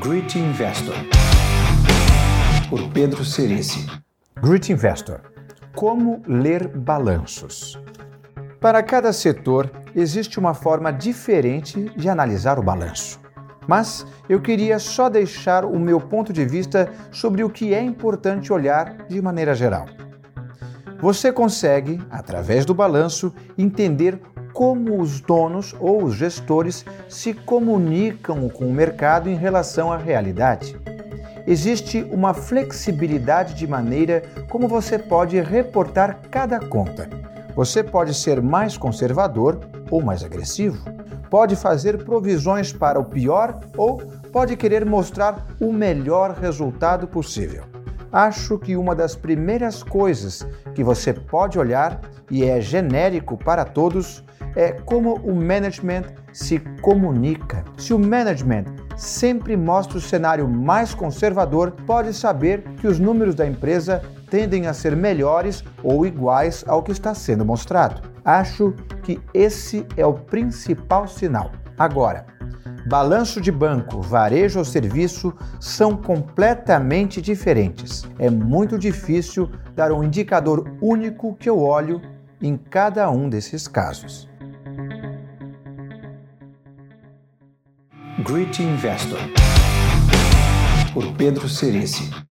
Great Investor, por Pedro Cerici. Great Investor. Como ler balanços? Para cada setor, existe uma forma diferente de analisar o balanço. Mas eu queria só deixar o meu ponto de vista sobre o que é importante olhar de maneira geral. Você consegue, através do balanço, entender como os donos ou os gestores se comunicam com o mercado em relação à realidade. Existe uma flexibilidade de maneira como você pode reportar cada conta. Você pode ser mais conservador ou mais agressivo. Pode fazer provisões para o pior ou pode querer mostrar o melhor resultado possível. Acho que uma das primeiras coisas que você pode olhar, e é genérico para todos, é como o management se comunica. Se o management sempre mostra o cenário mais conservador, pode saber que os números da empresa tendem a ser melhores ou iguais ao que está sendo mostrado. Acho que esse é o principal sinal. Agora, balanço de banco, varejo ou serviço são completamente diferentes. É muito difícil dar um indicador único que eu olho em cada um desses casos. Great Investor, por Pedro Cerici.